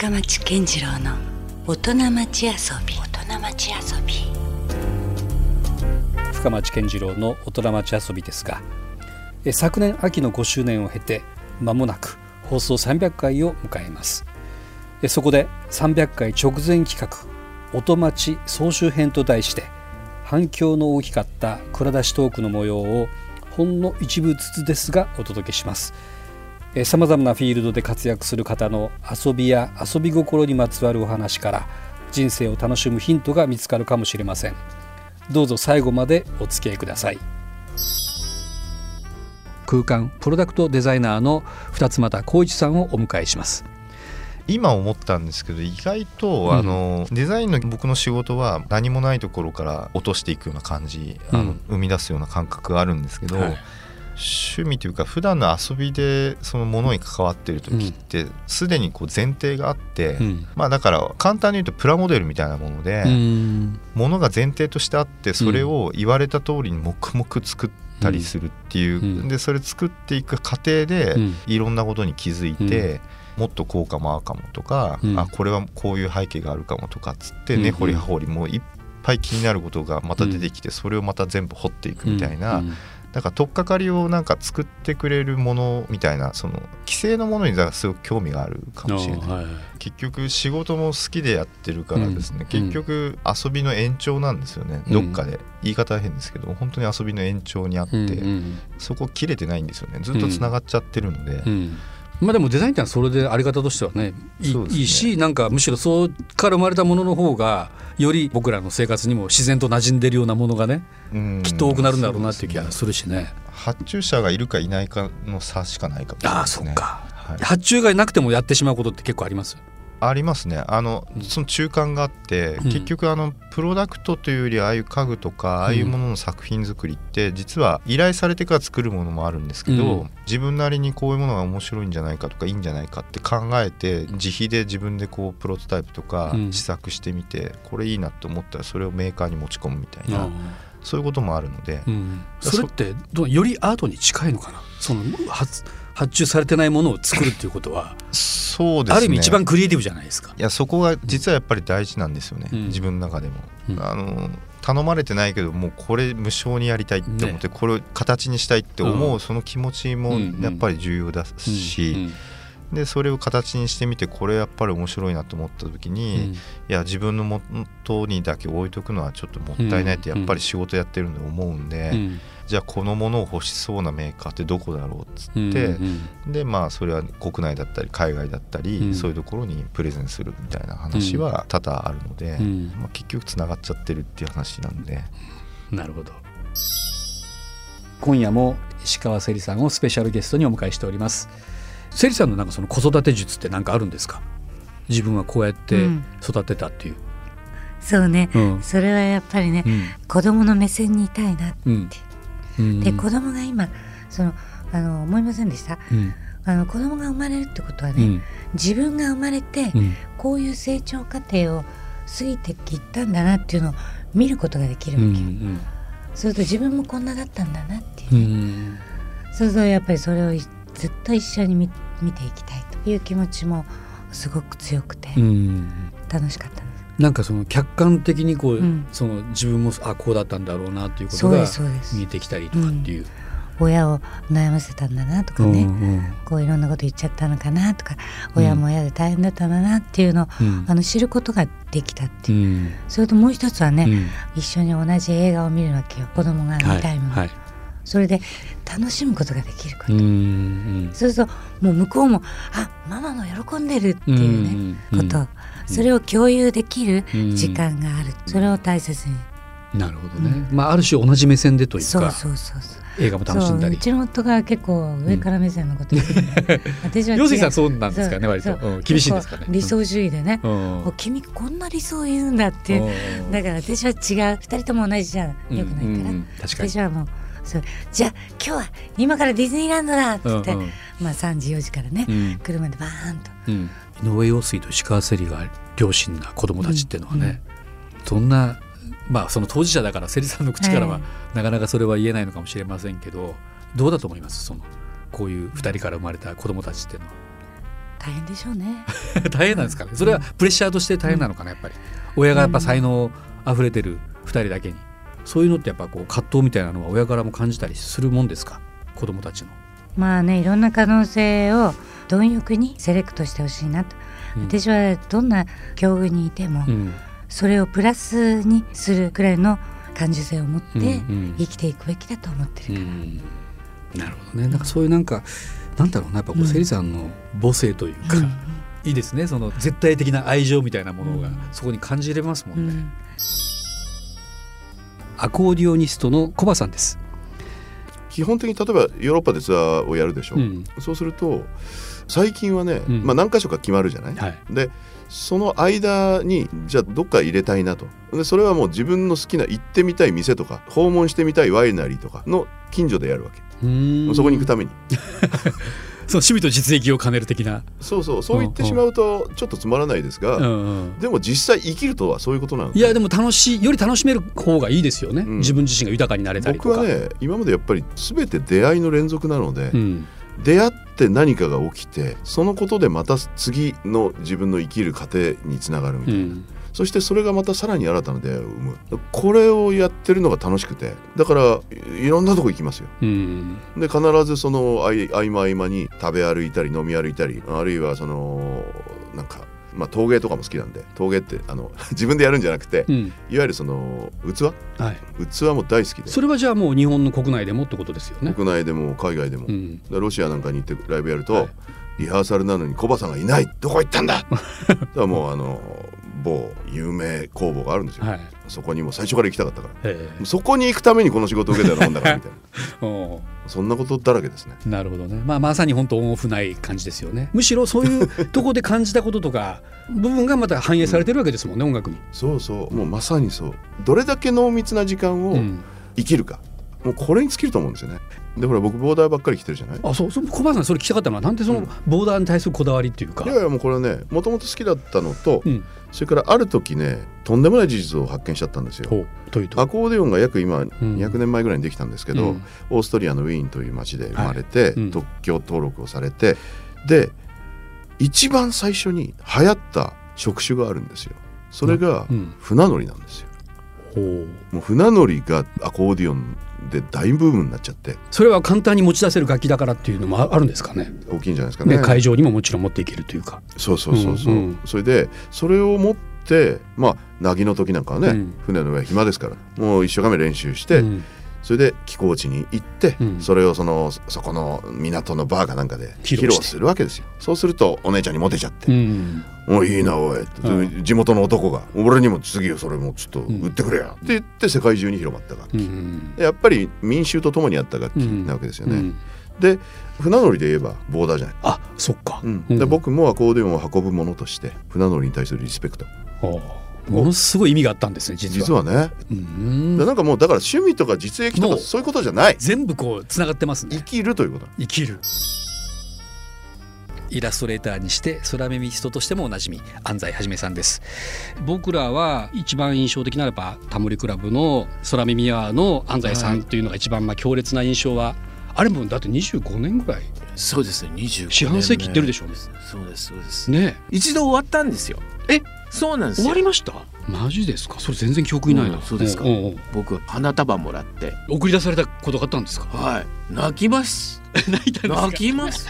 深町健次郎の大人町遊び。大人町遊び。深町健次郎の大人町遊びですが昨年秋の5周年を経て間もなく放送300回を迎えます。そこで300回直前企画「音町総集編」と題して反響の大きかった蔵出しトークの模様をほんの一部ずつですがお届けします。さまざまなフィールドで活躍する方の遊びや遊び心にまつわるお話から人生を楽しむヒントが見つかるかもしれません。どうぞ最後までお付き合いください。空間プロダクトデザイナーの二つ又光一さんをお迎えします。今思ったんですけど意外と、うん、あのデザインの僕の仕事は何もないところから落としていくような感じ、うん、あの生み出すような感覚があるんですけど、はい、趣味というか普段の遊びでそのものに関わってる時ってすで、にこう前提があって、うん、まあだから簡単に言うとプラモデルみたいなもので、ものが前提としてあってそれを言われた通りに黙々作ったりするっていう、でそれ作っていく過程でいろんなことに気づいて。もっと効果もあるかもとか、うん、あこれはこういう背景があるかもとかっつって根、ね、掘り葉掘りもういっぱい気になることがまた出てきて、それをまた全部掘っていくみたいな。だから取っかかりをなんか作ってくれるものみたいなその規制のものにすごく興味があるかもしれない、はい、結局仕事も好きでやってるからですね、うん、結局遊びの延長なんですよね、うん、どっかで。言い方は変ですけど本当に遊びの延長にあって、うんうん、そこ切れてないんですよね。ずっとつながっちゃってるので、うんまあでもデザインってのはそれであり方としてはねいいね。いいしなんかむしろそうから生まれたものの方がより僕らの生活にも自然と馴染んでるようなものがねきっと多くなるんだろうなっていう気がするしね。発注者がいるかいないかの差しかないかもしれないですね。あそっか、はい、発注がいなくてもやってしまうことって結構あります？ありますね。あのその中間があって、うん、結局あのプロダクトというよりああいう家具とかああいうものの作品作りって実は依頼されてから作るものもあるんですけど、うん、自分なりにこういうものが面白いんじゃないかとかいいんじゃないかって考えて自費で自分でこうプロトタイプとか試作してみて、これいいなって思ったらそれをメーカーに持ち込むみたいな。そういうこともあるので、うん、それってどよりアートに近いのかな？その発発注されてないものを作るっていうことはそうです、ね、ある意味一番クリエイティブじゃないですか。いやそこが実はやっぱり大事なんですよね、うん、自分の中でも、うん、あの頼まれてないけどもうこれ無償にやりたいって思って、ね、これを形にしたいって思うその気持ちもやっぱり重要だし、でそれを形にしてみてこれやっぱり面白いなと思った時に、うん、いや自分のもとにだけ置いとくのはちょっともったいないってやっぱり仕事やってるんで思うんで、うん、じゃあこのものを欲しそうなメーカーってどこだろうっつって、うんうん、でまあそれは国内だったり海外だったり、うん、そういうところにプレゼンするみたいな話は多々あるので、うん、まあ、結局つながっちゃってるっていう話なんで。なるほど。今夜も石川せりさんをスペシャルゲストにお迎えしております。せりさんのなんかその子育て術って何かあるんですか？自分はこうやって育てたっていう、そうね、それはやっぱりね、うん、子供の目線にいたいなって、で子供が今そのあの思いませんでした、うん、あの子供が生まれるってことはね、うん、自分が生まれて、うん、こういう成長過程を過ぎてきたんだなっていうのを見ることができるわけよ、うんうん、それと自分もこんなだったんだなっていうね、うん、そうするとやっぱりそれをずっと一緒に見見ていきたいという気持ちもすごく強くて、楽しかったなんかその客観的にこう、うん、その自分もあこうだったんだろうなっていうことが見えてきたりとかっていう。親を悩ませたんだなとかね、うんうん、こういろんなこと言っちゃったのかなとか、親も親で大変だったんだなっていうのを、うん、あの知ることができたっていう、うん、それともう一つはね、うん、一緒に同じ映画を見るわけよ。子供が見たいもの、はいはい、それで楽しむことができること、うんうん、そうするともう向こうもあママも喜んでるっていうね、こと。それを共有できる時間がある、それを大切に。なるほどね、まあある種同じ目線でというかそうそうそう映画も楽しんだり。うちの夫が結構上から目線のこと言う、ん、私は陽水さんそうなんですかね割と、う。ん、厳しいんですかね。理想主義でね、うん、君こんな理想言うんだってだから私は違う。二人とも同じじゃよくないから、うんうん、私はもうそう。じゃあ今日は今からディズニーランドだっつって、うんうん、まあ3時4時からね、うん、車でバーンと、うん、井上陽水と石川せりが両親な子供たちっていうのはね、どん。なまあその当事者だからセリさんの口からは、なかなかそれは言えないのかもしれませんけどどうだと思います？そのこういう2人から生まれた子供たちっていうのは。大変でしょうね。大変なんですかね？それはプレッシャーとして大変なのかなやっぱり。親がやっぱ才能あふれてる2人だけにそういうのってやっぱこう葛藤みたいなのは親からも感じたりするもんですか？子供たちの。まあねいろんな可能性を貪欲にセレクトしてほしいなと、うん、私はどんな境遇にいても、うん、それをプラスにするくらいの感受性を持って生きていくべきだと思ってるから。うん、なるほどね。なんかそういうなんかなんだろうなやっぱこうセリさんの母性というか、いいですね。その絶対的な愛情みたいなものがそこに感じれますもんね。アコーディオニストのコバさんです。基本的に例えばヨーロッパでツアーをやるでしょ、うん、そうすると最近はね、うん、まあ、何箇所か決まるじゃない、はい、でその間にじゃあどっか入れたいなと。でそれはもう自分の好きな行ってみたい店とか訪問してみたいワイナリーとかの近所でやるわけ。そこに行くために その趣味と実益を兼ねる的な。そうそうそう言ってしまうとちょっとつまらないですが、うんうん、でも実際生きるとはそういうことなんいやでも楽しいより楽しめる方がいいですよね、うん、自分自身が豊かになれたり僕はね今までやっぱり全て出会いの連続なので、うん、出会って何かが起きてそのことでまた次の自分の生きる過程につながるみたいな。うんそしてそれがまたさらに新たな出会いを生む。これをやってるのが楽しくて。だからいろんなとこ行きますよ、うん、で必ずその合間合間に食べ歩いたり飲み歩いたりあるいはそのなんかまあ、陶芸とかも好きなんで陶芸ってあの 自分でやるんじゃなくて、うん、いわゆるその器、はい、器も大好きで。それはじゃあもう日本の国内でもってことですよね。国内でも海外でも、うん、ロシアなんかに行ってライブやると、はい、リハーサルなのにコバさんがいない。どこ行ったんだ？だからもうあの某有名工房があるんですよ、はい、そこにも最初から行きたかったから。そこに行くためにこの仕事を受けたようなもんだからみたいな。そんなことだらけですね。なるほどね、まあ、まさに本当オンオフない感じですよね。むしろそういうとこで感じたこととか 部分がまた反映されてるわけですもんね、うん、音楽に。そうそう。もうまさにそう。どれだけ濃密な時間を生きるか、もうこれに尽きると思うんですよねでほら僕ボーダーばっかり着てるじゃない？あそうそう小林さんそれ聞きたかったのはなんでそのボーダーに対するこだわりっていうか、うん、いやいやもうこれはねもともと好きだったのと、うん、それからある時ねとんでもない事実を発見しちゃったんですよ。アコーディオンが約今200年前ぐらいにできたんですけど、うん、オーストリアのウィーンという町で生まれて、はい、特許登録をされてで一番最初に流行った職種があるんですよ。それが船乗りなんですよ、もう船乗りがアコーディオンで大部分になっちゃって。それは簡単に持ち出せる楽器だからっていうのもあるんですかね。大きいんじゃないですかね。会場にももちろん持っていけるというか。そうそうそうそう、うんうん、それでそれを持ってまあ凪の時なんかはね、うん、船の上暇ですからもう一生懸命練習して、うんそれで寄港地に行って、うん、それをそのそこの港のバーかなんかで披露するわけですよ。そうするとお姉ちゃんにモテちゃって「うん、おいいなおい」地元の男が「俺にも次それもちょっと売ってくれや」って言って世界中に広まった楽器、うん、やっぱり民衆と共にあった楽器なわけですよね。で船乗りで言えばボーダーじゃない。あそっか、で僕もアコーディオンを運ぶものとして船乗りに対するリスペクトものすごい意味があったんですね実は。実はね。うん。なんかもうだから趣味とか実益とかそういうことじゃない。全部こうつながってますね。生きるということ。生きる。イラストレーターにして空耳人としてもおなじみ安西はじめさんです。僕らは一番印象的ならばタモリクラブの空耳アワーの安西さんというのが一番まあ強烈な印象は、あれもだって25年ぐらい。そうですね25年四半世紀いってるでしょうそうですそうです。ね。一度終わったんですよ。え？そうなんです終わりました？マジですか？それ全然記憶にないな、うん、そうですか、うんうん、僕花束もらって。送り出されたことがあったんですか？はい。泣きます。泣いた泣きます。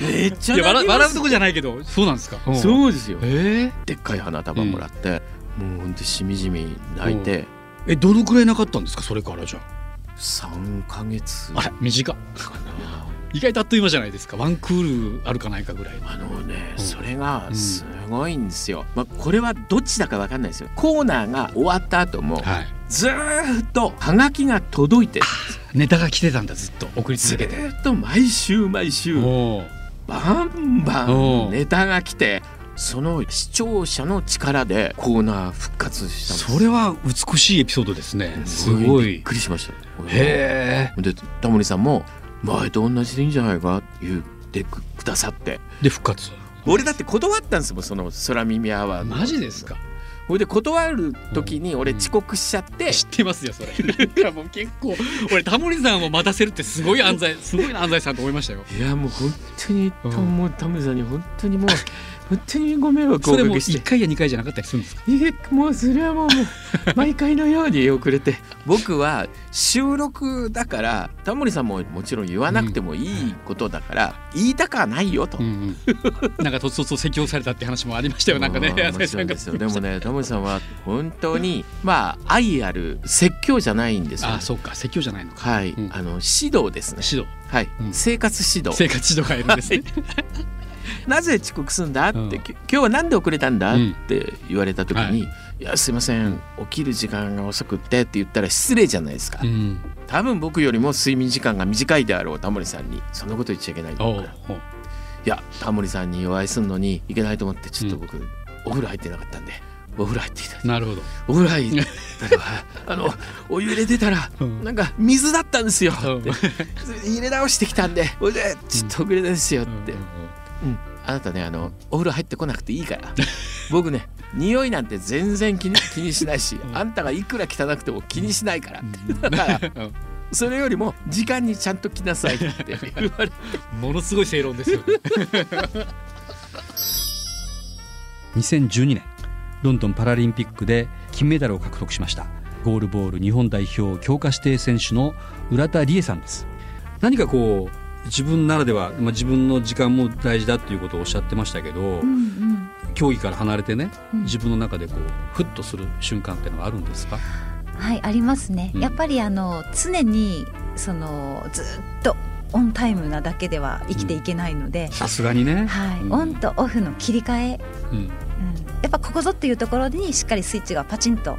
めっちゃ笑笑うとこじゃないけどそうなんですか、そうですよ、えー、でっかい花束もらって、もうほんとしみじみ泣いて、えどのくらいなかったんですか？それからじゃあ。3か月。あれ短かな意外とあっという間じゃないですか。ワンクールあるかないかぐらい。あのね、うん、それがすごいんですよ、まあ、これはどっちだか分かんないですよ。コーナーが終わった後も、はい、ずっとはがきが届いてネタが来てたんだずっと。送り続けて。ずっと毎週毎週バンバンネタが来てその視聴者の力でコーナー復活したそれは美しいエピソードですね。すごいびっくりしました。へえ。でタモリさんも前と同じでいいんじゃないか言ってくださって。で復活。俺だって断ったんですもんその空耳アワーマジですか？ほいで断る時に俺遅刻しちゃって、知ってますよそれ。なんかもう結構俺タモリさんを待たせるってすごい安西すごい安西さんと思いましたよ。いやもう本当に、うん、もうタモリさんに本当にもう 本当にご迷惑をおかけして。1回や2回じゃなかったりするんですか？えもうそれはもう毎回のように遅れて。僕は収録だからタモリさんももちろん言わなくてもいいことだから、うん、言いたくはないよと、うんうん、なんかとつとつ説教されたって話もありましたよ。なんかねでもねタモリさんは本当にまあ愛ある説教じゃないんですよ。あそっか説教じゃないのはい、うん、あの指導ですね。指導。はい、生活指導。生活指導がいるんですね、なぜ遅刻するんだって、うん、今日は何で遅れたんだって言われた時に、うん。はい、いやすいません起きる時間が遅くってって言ったら失礼じゃないですか、うん、多分僕よりも睡眠時間が短いであろうタモリさんにそんなこと言っちゃいけないとから。いやタモリさんにお会いするのにいけないと思ってちょっと僕、お風呂入ってなかったんでお風呂入ってきたなるほど。お風呂入ったら あのお湯入れてたら、うん、なんか水だったんですよって、入れ直してきたんでそれでちょっと遅れですよって、うんあなたねあのお風呂入ってこなくていいから。僕ね匂いなんて全然気に 気にしないし、あんたがいくら汚くても気にしないから。って だから、それよりも時間にちゃんと来なさいって。言われてものすごい正論ですよ、2012年ロンドンパラリンピックで金メダルを獲得しました。ゴールボール日本代表強化指定選手の浦田理恵さんです。何かこう自分ならでは、まあ、自分の時間も大事だっていうことをおっしゃってましたけど、うんうん、競技から離れてね、うん、自分の中でこうふっとする瞬間っていうのはあるんですか？はいありますね、うん、やっぱりあの常にそのずっとオンタイムなだけでは生きていけないのでさすがにね、はい、オンとオフの切り替え、うん、やっぱここぞっていうところにしっかりスイッチがパチンと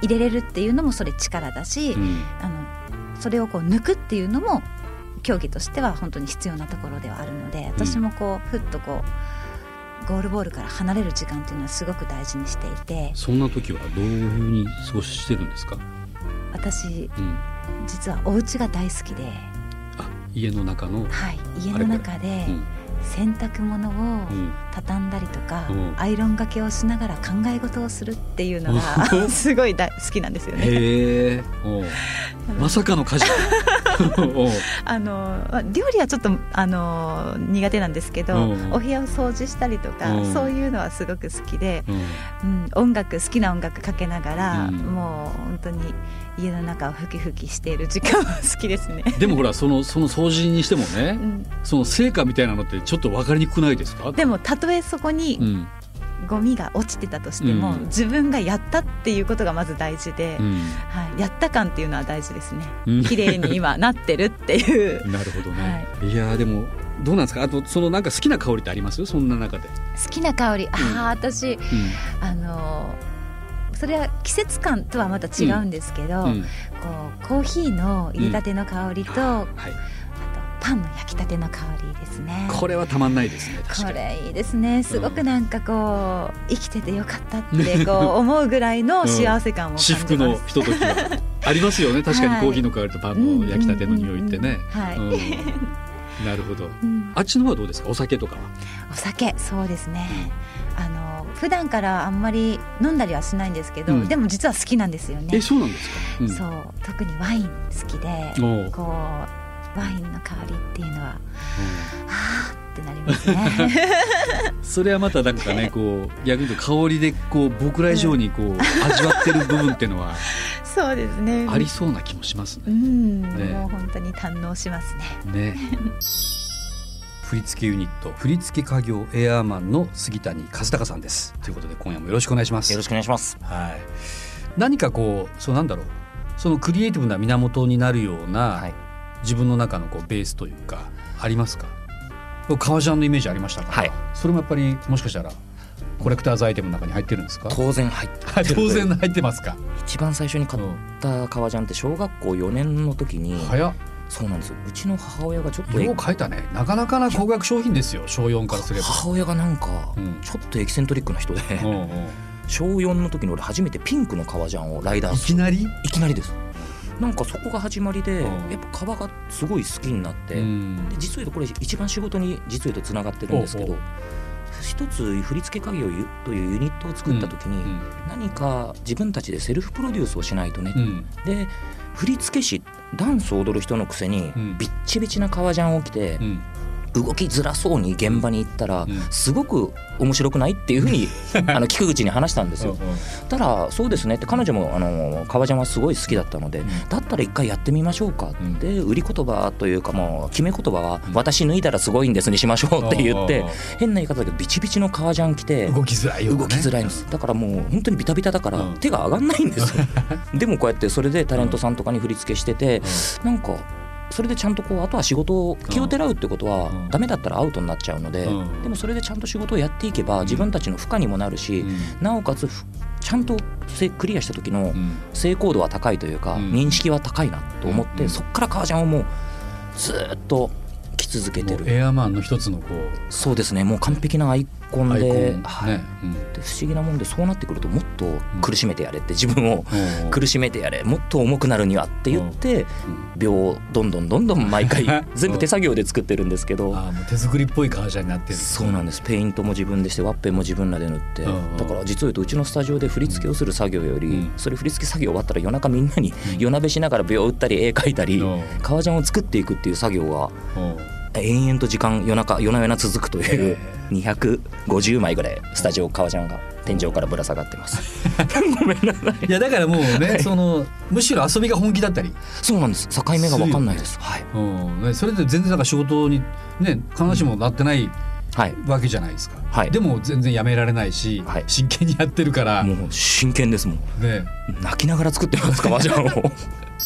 入れれるっていうのもそれ力だし、あのそれをこう抜くっていうのも競技としては本当に必要なところではあるので私もこうふっとこうゴールボールから離れる時間というのはすごく大事にしていて。そんな時はどういうふうに過ごしてるんですか？私、うん、実はお家が大好きで。あ家の中の？はい家の中で、うん。洗濯物を畳んだりとか、うん、アイロンがけをしながら考え事をするっていうのが すごい大好きなんですよね。へ まさかの家事 あの料理はちょっとあの苦手なんですけど、お部屋を掃除したりとか、そういうのはすごく好きで、うん、音楽好きな音楽かけながら、もう本当に家の中をふきふきしている時間は好きですね。でもほらそのその掃除にしてもね、うん、その成果みたいなのってちょっと分かりにくくないですか？でもたとえそこに、うんゴミが落ちてたとしても、うん、自分がやったっていうことがまず大事で、うん、はい、やった感っていうのは大事ですね、うん、綺麗に今なってるっていう。なるほどね、はい、いやでもどうなんですか？あとそのなんか好きな香りってあります？そんな中で。好きな香り。ああ私、あのそれは季節感とはまた違うんですけど、うん、こうコーヒーの入れたての香りと、うんはい、パンの焼きたての香りですね。これはたまんないですねこれいいですね。すごくなんかこう、生きててよかったってこう思うぐらいの幸せ感を感じます、至福のひとときはありますよね。確かにコーヒーの香りとパンの焼きたての匂いってね。はい。なるほど、あっちの方はどうですか？お酒とかは？お酒そうですね、あの普段からあんまり飲んだりはしないんですけど、うん、でも実は好きなんですよね。えそうなんですか、うん、そう。特にワイン好きでこうワインの香りっていうのは、うん、はあってなりますね。それはまたなんかね こう逆に言うと香りでこう僕ら以上にこう、味わってる部分っていうのは そうですね。ありそうな気もしますね。うん、ね、もう本当に堪能しますね。ね。振付ユニット振付家業エアーマンの杉谷和孝さんです。ということで今夜もよろしくお願いします。よろしくお願いします。はい。何かこうそうなんだろう。そのクリエイティブな源になるような、はい、自分の中のこうベースというかありますか？革ジャンのイメージありましたか？はい。それもやっぱりもしかしたらコレクターズアイテムの中に入ってるんですか？当然入って 当然入ってますか？一番最初に買った革ジャンって小学校4年の時に早っ。そうなんですうちの母親がちょっとよう書いたね。なかなかな高額商品ですよ小4からすれば。母親がなんかちょっとエキセントリックな人で、うんうん、小4の時に俺初めてピンクの革ジャンをライダーいきなり？いきなりですなんかそこが始まりで、やっぱ革がすごい好きになって、で実を言うとこれ一番仕事に実を言うとつながってるんですけど一つ振付家業というユニットを作った時に、何か自分たちでセルフプロデュースをしないとね、で振付師ダンスを踊る人のくせにビッチビチな革ジャンを着て、動きづらそうに現場に行ったら、すごく面白くないっていうふうに あの菊口に話したんですよ。たらそうですねって彼女もあの革ジャンはすごい好きだったので、だったら一回やってみましょうかって売り言葉というかもう決め言葉は「私脱いだらすごいんです」にしましょうって言って変な言い方だけどビチビチの革ジャン着て動きづらい動きづらいんです。だからもう本当にビタビタだから手が上がんないんですよ。でもこうやってそれでタレントさんとかに振り付けしててなんかそれでちゃんとこうあとは仕事を気をてらうってことはダメだったらアウトになっちゃうので、でもそれでちゃんと仕事をやっていけば自分たちの負荷にもなるし、なおかつちゃんとクリアした時の成功度は高いというか、認識は高いなと思って、そこから革ジャンをもうずっと着続けてる。エアマンの一つのこう。そうですね。もう完璧なアイコンで,、はい、うん、で不思議なもんでそうなってくるともっと苦しめてやれって自分を苦しめてやれもっと重くなるにはって言って秒をどんどんどんどん毎回 全部手作業で作ってるんですけどあもう手作りっぽい革ジャンになってるそうなんです。ペイントも自分でしてワッペンも自分らで塗ってだから実を言うとうちのスタジオで振り付けをする作業よりそれ振り付け作業終わったら夜中みんなに夜なべしながら秒打ったり絵描いたり革ジャンを作っていくっていう作業が延々と時間夜中夜な夜な続くという250枚ぐらいスタジオ革ジャンが天井からぶら下がってます。ごめんなさい。いやだからもうね、はい、そのむしろ遊びが本気だったり。そうなんです。境目が分かんないです。はい、うん、それで全然なんか仕事にね必ずしもなってない、はい、わけじゃないですか、はい、でも全然やめられないし、はい、真剣にやってるから。もう真剣ですもん、ね、泣きながら作ってます革ジャンを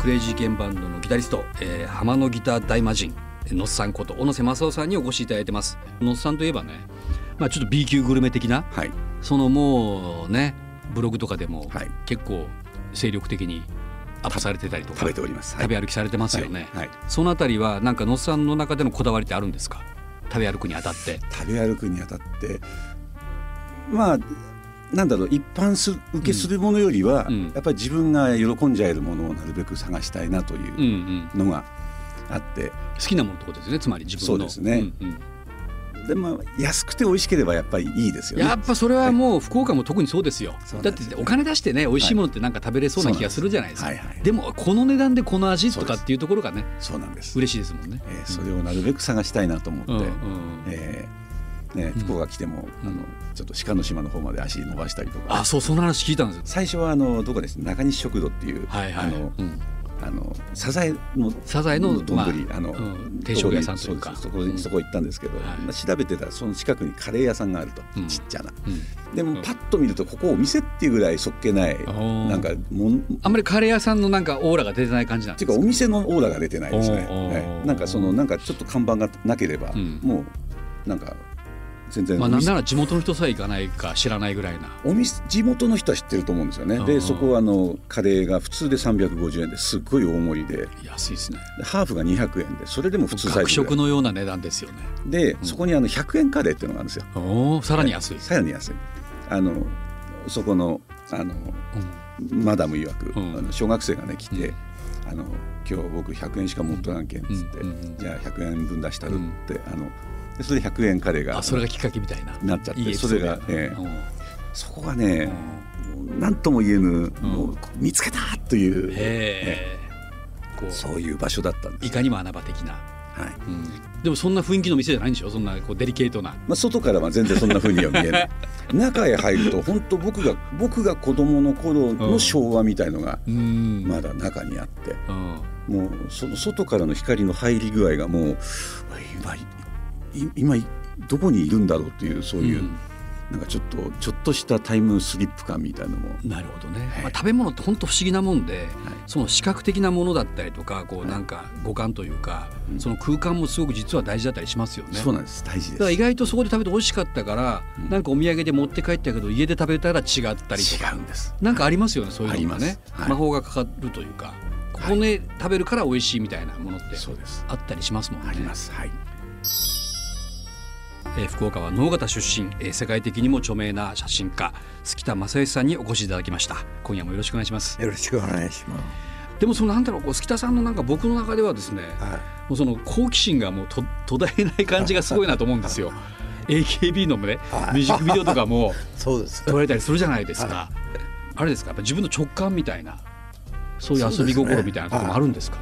クレイジーケンバンドのギタリスト、えー、浜野ギター大魔神のっさんこと小野瀬正夫さんにお越しいただいてます。のっさんといえばねまあちょっと B 級グルメ的な、はい、そのもうねブログとかでも結構精力的にアップされてたりとか食べております、はい、食べ歩きされてますよね、はい、そのあたりはなんかのっさんの中でのこだわりってあるんですか？食べ歩くにあたって。食べ歩くにあたってまあなんだろう一般す受けするものよりは、うん、やっぱり自分が喜んじゃえるものをなるべく探したいなというのがあって、うんうん、好きなものってことですねつまり自分そうですね、うんうん。でも安くて美味しければやっぱりいいですよね。やっぱそれはもう福岡も特にそうですよ、はい、だってお金出してね美味しいものってなんか食べれそうな気がす。るじゃないですか、はいはい、でもこの値段でこの味とかっていうところがねそうなんです。嬉しいですもんね、えー、それをなるべく探したいなと思って、うんうん、えーね、福岡来ても、うん、あのちょっと鹿の島の方まで足伸ばしたりとか。あそうその話聞いたんですよ最初はあのどこです中西食堂っていう、はいはい、あの、うん、あのサザエのサザエの丼、まあ、あの、うん、定食屋さんというか。そこそこ行ったんですけど、調べてたらその近くにカレー屋さんがあると、ちっちゃな、でもパッと見るとここお店っていうぐらいそっけないなんかもんあんまりカレー屋さんのなんかオーラが出てない感じなんですか？っていうかお店のオーラが出てないですね、はい、なんかそのなんかちょっと看板がなければ、もうなんか全然。まあなんなら地元の人さえ行かないか知らないぐらいな。お店地元の人は知ってると思うんですよね。でそこはあのカレーが普通で350円ですっごい大盛りで。安いですね。ハーフが200円でそれでも普通サイズ学食のような値段ですよね。で、うん、そこにあの100円カレーっていうのがあるんですよ。おさらに安い。さらに安い。あのそこのあの、うん、マダム曰く、うん、あの小学生がね来て、あの今日僕100円しか持っとらんけんっつって、じゃあ100円分出したるって、あのでそれで100円カレーがあそれがきっかけみたいな。なっちゃってそれが、えー、そこがね何とも言えぬ、もう見つけたという、え。ー、こう。そういう場所だったんです。いかにも穴場的な。はい、うん、でもそんな雰囲気の店じゃないんでしょ？そんなこうデリケートな、まあ、外からは全然そんなふうには見えない。中へ入ると本当僕が僕が子供の頃の昭和みたいのがまだ中にあって、もうその外からの光の入り具合がもう今今どこにいるんだろうっていうそういう、うん、なんかちょっとちょっとしたタイムスリップ感みたいなのも。なるほどね、はい、まあ、食べ物って本当不思議なもんで、はい、その視覚的なものだったりとかこうなんか五感というか、はい、その空間もすごく実は大事だったりしますよね。そうなんです。大事です。だから意外とそこで食べて美味しかったから、うん、なんかお土産で持って帰ったけど家で食べたら違ったりとか。違うんです。なんかありますよねそういうのがね、魔法がかかるというかここで食べるから美味しいみたいなものってあったりしますもんね。あります。はいえー、福岡は能形出身、えー、世界的にも著名な写真家月田正義さんにお越しいただきました。今夜もよろしくお願いします。よろしくお願いします。でもそのなんだろうこう月田さんのなんか僕の中ではですね、はい、もうその好奇心がもうと途絶えない感じがすごいなと思うんですよ。AKB のねミュージックビデオとかも そうです。撮られたりするじゃないですか、はい、あれですか？やっぱ自分の直感みたいなそういう遊び心みたいなところもあるんですか、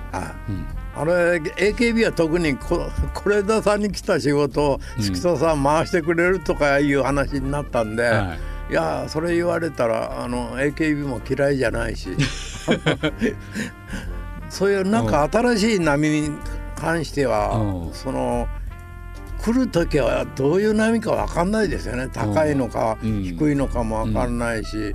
あれ AKB は特にこ是枝さんに来た仕事を月田さん回してくれるとかいう話になったんで、はい、いやそれ言われたらあの AKB も嫌いじゃないし。そういうなんか新しい波に関しては、その来る時はどういう波か分かんないですよね。高いのか低いのかも分かんないし、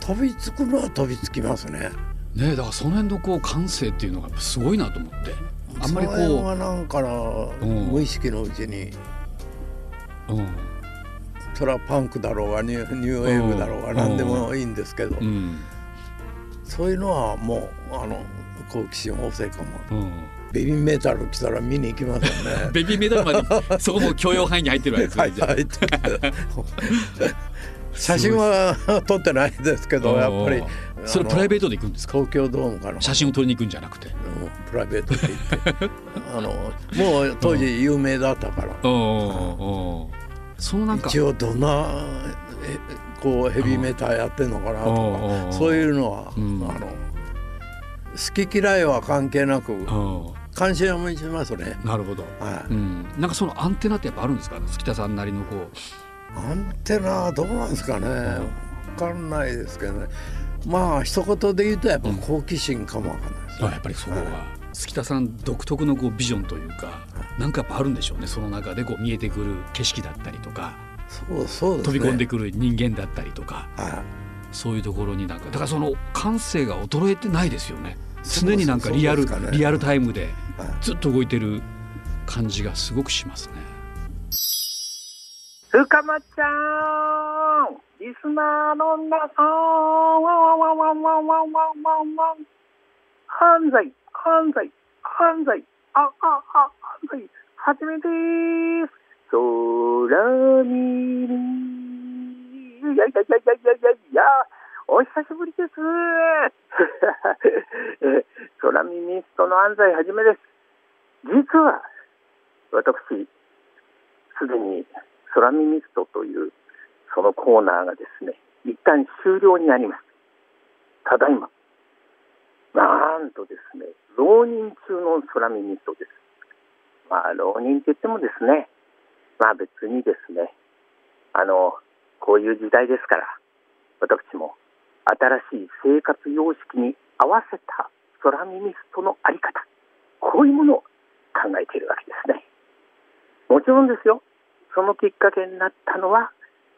飛びつくのは飛びつきますね。ねだからその辺のこう感性っていうのがすごいなと思って。あんまりこう。はなんかの、無意識のうちに、うん、それはパンクだろうがニュニューウェーブだろうが何でもいいんですけど、うん、そういうのはもうあの好奇心旺盛かも。うん。ベビーメタル来たら見に行きますよね。ベビーメタルまでそこも許容範囲に入ってるわけですね。はい、写真は撮ってないですけどやっぱりそれプライベートで行くんですか？東京ドームかな。写真を撮りに行くんじゃなくて、うん、プライベートで行ってあのもう当時有名だったから、そのなんか。一応どんなこうヘビーメターやってんのかなとかそういうのは、うん、あの好き嫌いは関係なく関心を持ちますね。なるほど、はい、うん、なんかそのアンテナってやっぱあるんですか？月田さんなりのこう。アンテナどうなんですかね、分かんないですけどねまあ一言で言うとやっぱ好奇心かもわかんないです、ね、やっぱりそこは、月田さん独特のこうビジョンというか何かやっぱあるんでしょうね。その中でこう見えてくる景色だったりとかそうそう、ね、飛び込んでくる人間だったりとか、はい、そういうところになんかだからその感性が衰えてないですよね。常になんかリアル、ね、リアルタイムでずっと動いてる感じがすごくしますね。深まちゃんリスナーの皆さんワンワンワンワンワンワンワンワン。ワン犯罪犯罪犯罪あああ犯罪初めてです。空にいやいやいやいやいやいや。いやお久しぶりです。空耳ストの安西はじめです。実は、私、すでに空耳ストというそのコーナーがですね、一旦終了になります。ただいま、なんとですね、浪人中の空耳ストです。まあ、浪人って言ってもですね、まあ別にですね、あの、こういう時代ですから、私も新しい生活様式に合わせた空耳ストのあり方こういうものを考えているわけですねもちろんですよそのきっかけになったのは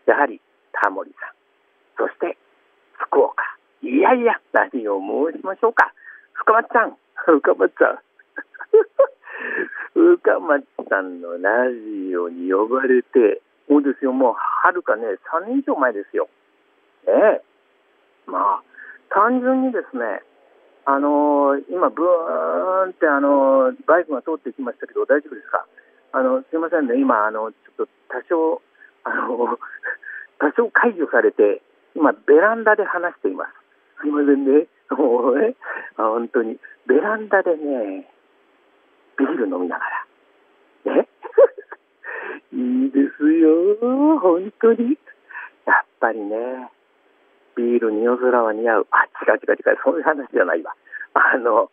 やはりタモリさんそして福岡。いやいや何を申しましょうか。深松さん深松さん。深松 さんのラジオに呼ばれてそうですよ。もうはるかね3年以上前ですよ。ねえ。まあ、単純にですね、あのー、今、ブーンって、あのー、バイクが通ってきましたけど、大丈夫ですか？あのすいませんね、今、あのちょっと多少、あの多少解除されて、今、ベランダで話しています。すいませんね、もうね、本当に、ベランダでね、ビール飲みながら、ね、いいですよ、本当に。やっぱりね、ビールに夜空は似合う。あ、違う違う違う、そういう話じゃないわ。あの、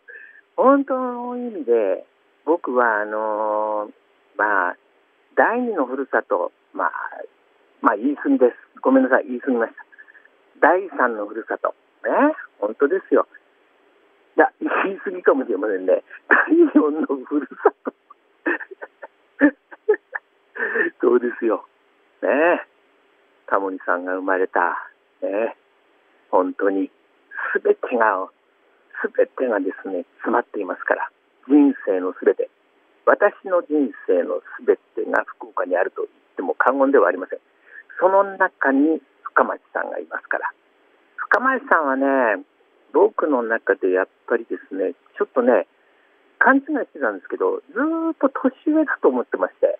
本当の意味で、僕は、あのまあ、第二のふるさと、まあ、まあ、言い過ぎです。ごめんなさい、言い過ぎました。第三のふるさと。ね、本当ですよ。いや、言い過ぎかもしれませんね。第四のふるさと。そうですよ。ねタモリさんが生まれた、ね、本当に全てが全てがですね詰まっていますから人生の全て私の人生の全てが福岡にあると言っても過言ではありませんその中に深町さんがいますから深町さんはね僕の中でやっぱりですねちょっとね勘違いしてたんですけどずっと年上だと思ってまして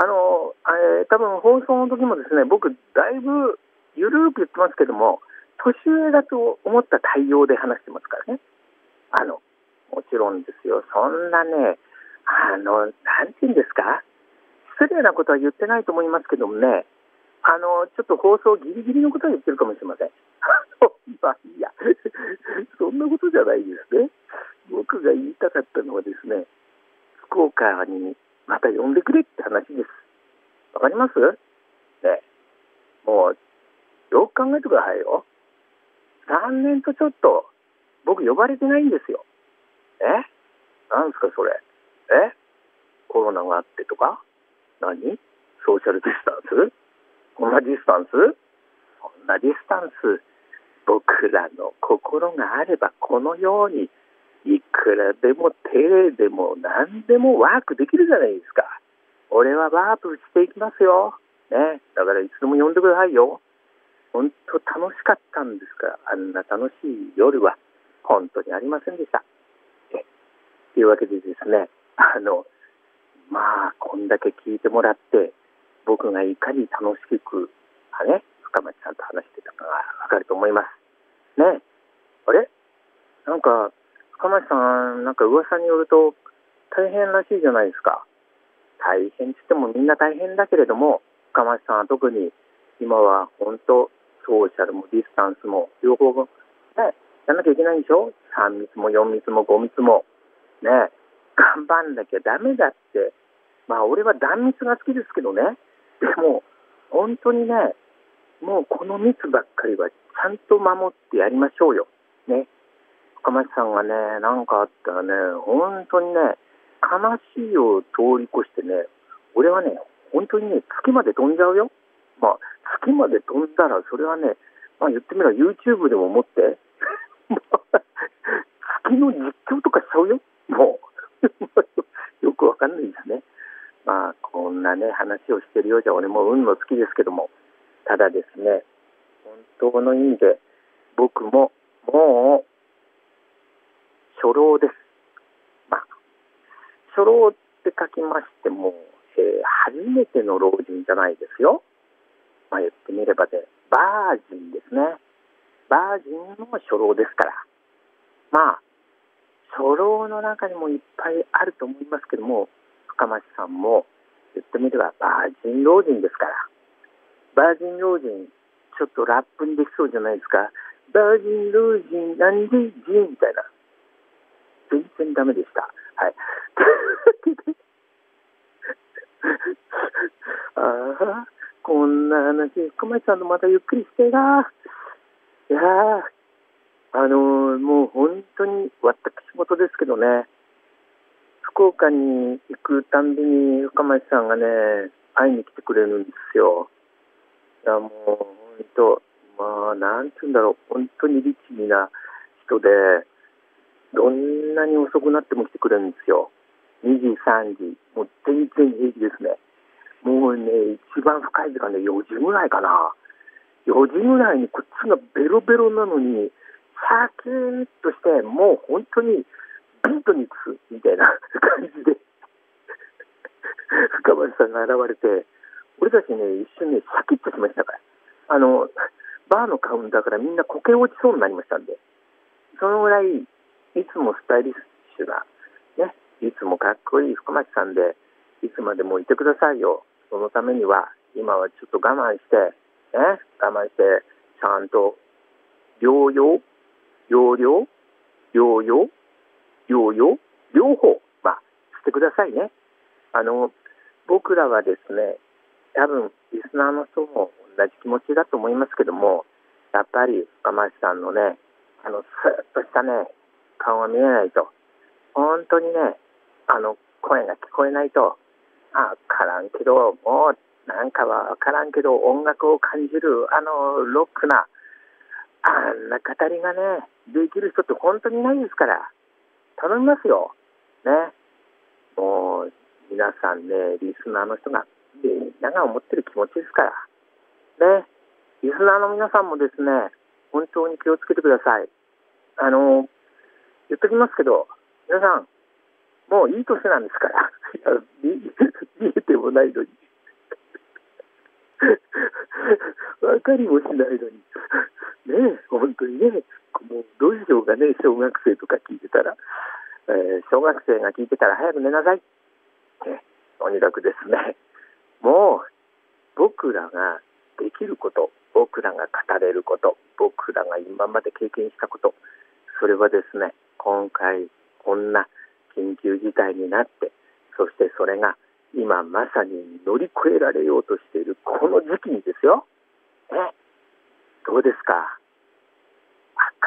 あの、えー、多分放送の時もですね僕だいぶゆるく言ってますけども年上だと思った対応で話してますからね。あの、もちろんですよ。そんなね、あの、なんて言うんですか？失礼なことは言ってないと思いますけどもね、あのちょっと放送ギリギリのことは言ってるかもしれません。ま あいいや、そんなことじゃないですね。僕が言いたかったのはですね、福岡にまた呼んでくれって話です。わかります？ね。もう、よく考えてくださいよ。3年とちょっと、僕呼ばれてないんですよ。え？なんすかそれ？え？コロナがあってとか？何？ソーシャルディスタンス？こんなディスタンス？こんなディスタンス。僕らの心があればこのようにいくらでもテレでも何でもワークできるじゃないですか。俺はワープしていきますよ。ね。だからいつでも呼んでくださいよ。本当楽しかったんですが、あんな楽しい夜は本当にありませんでした。というわけでですね、あの、まあ、こんだけ聞いてもらって、僕がいかに楽しく、ね、深町さんと話してたかがわかると思います。ね。あれ？なんか、深町さん、なんか噂によると大変らしいじゃないですか。大変って言ってもみんな大変だけれども、深町さんは特に今は本当、ソーシャルもディスタンスも両方、ね、やんなきゃいけないんでしょ ?3 密も4密も5密も。ね、頑張んなきゃダメだって。まあ俺は断密が好きですけどね。でも、本当にね、もうこの密ばっかりはちゃんと守ってやりましょうよ。ね。深町さんがね、何かあったらね、本当にね、悲しいを通り越してね、俺はね、本当にね、月まで飛んじゃうよ。まあ、月まで飛んだら、それはね、まあ言ってみれば YouTube でも持って、月の実況とかしちゃうよ。もう。よくわかんないですね。まあ、こんなね、話をしてるようじゃ、俺も運の好きですけども、ただですね、本当の意味で、僕ももう、初老です。まあ、初老って書きましても、えー、初めての老人じゃないですよ。まあ、言ってみればね、バージンですね。バージンの初老ですから。まあ、初老の中にもいっぱいあると思いますけども、深町さんも言ってみればバージン老人ですから。バージン老人、ちょっとラップにできそうじゃないですか。バージン老人なんでジンみたいな。全然ダメでした。はい。ああ、こんな話、深町さんのまたゆっくりしてな。いやあのー、もう本当に私事ですけどね、福岡に行くたんびに深町さんがね、会いに来てくれるんですよ。いや、もう本当、まあ、なんて言うんだろう、本当に律儀な人で、どんなに遅くなっても来てくれるんですよ。2時、3時、もう全然平気ですね。もうね、一番深い時間で4時ぐらいかな。4時ぐらいにこっちがベロベロなのに、シャキーッとして、もう本当にビートニクスみたいな 感じで。深町さんが現れて、俺たちね、一瞬ね、シャキッとしましたから。あの、バーのカウンターからみんなこけ落ちそうになりましたんで、そのぐらいいつもスタイリッシュな、ね、いつもかっこいい福町さんで、いつまでもいてくださいよ。そのためには、今はちょっと我慢して、ね、我慢して、ちゃんと、療養、療養、療養、療養、両方、まあ、してくださいね。あの、僕らはですね、多分、リスナーの人も同じ気持ちだと思いますけども、やっぱり深町さんのね、あの、スーッとしたね、顔が見えないと、本当にね、あの、声が聞こえないと、あ、からんけど、もう、なんかはわからんけど、音楽を感じる、あの、ロックな、あんな語りがね、できる人って本当にないですから、頼みますよ。ね。もう、皆さんね、リスナーの人が、みんなが思ってる気持ちですから。ね。リスナーの皆さんもですね、本当に気をつけてください。あの、言っときますけど、皆さん、もういい年なんですから、見 見えてもないのに。分かりもしないのに。ね、本当にね、もうどうしようかね、小学生とか聞いてたら、えー、小学生が聞いてたら早く寝なさい。ね、とにかくですね、もう僕らができること僕らが語れること僕らが今まで経験したことそれはですね今回こんな緊急事態になってそしてそれが今まさに乗り越えられようとしているこの時期にですよ、えどうですか？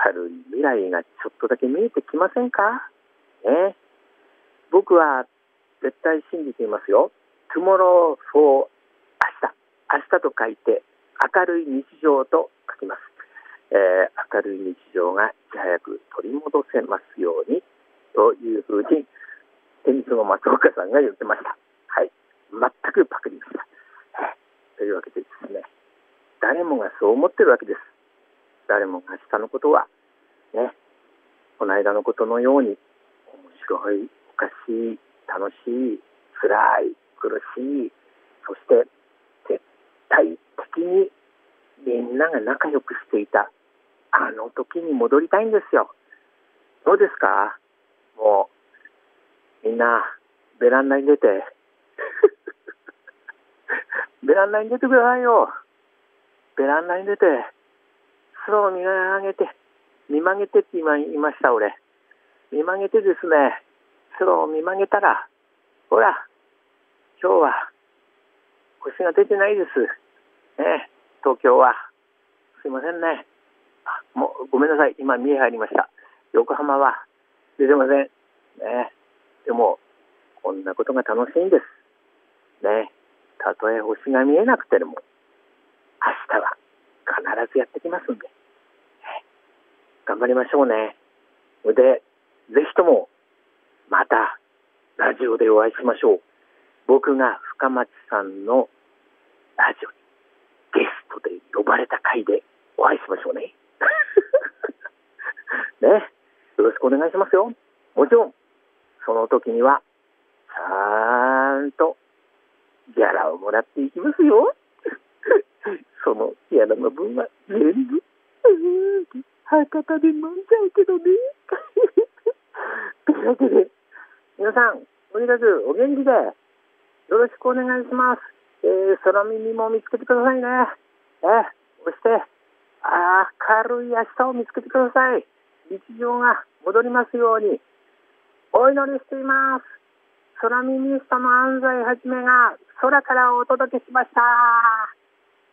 明るい未来がちょっとだけ見えてきませんか、ね、僕は絶対信じていますよ。tomorrow for 明日。明日と書いて明るい日常と書きます。えー、明るい日常がいち早く取り戻せますようにというふうにテニスの松岡さんが言ってました。はい。全くパクりました。というわけでですね、誰もがそう思ってるわけです。誰もが明日のことは、ね、この間のことのように、面白い、おかしい、楽しい、辛い、苦しい、そして絶対的にみんなが仲良くしていた、あの時に戻りたいんですよ。どうですか？もうみんな、ベランダに出て ベランダに出てくださいよ。ベランダに出て、空を見上げて、見曲げてって今言いました、俺。見曲げてですね、空を見曲げたら、ほら、今日は星が出てないです。ね、東京は。すいませんね。あもうごめんなさい。今、見え入りました。横浜は出てません。ね。でも、こんなことが楽しいんです。ね。たとえ星が見えなくても、明日は必ずやってきますんで、頑張りましょうね。で、ぜひとも、また、ラジオでお会いしましょう。僕が深町さんのラジオにゲストで呼ばれた回でお会いしましょうね。ね。よろしくお願いしますよ。もちろん、その時には、ちゃんと、ギャラをもらっていきますよ。そのギャラの分は全部、博多で飲んじゃうけどね。というわけで、皆さん、とにかくお元気で、よろしくお願いします。えー、空耳も見つけてくださいね。えー、そして、明るい明日を見つけてください。日常が戻りますように。お祈りしています。空耳ストの安西はじめが空からお届けしました。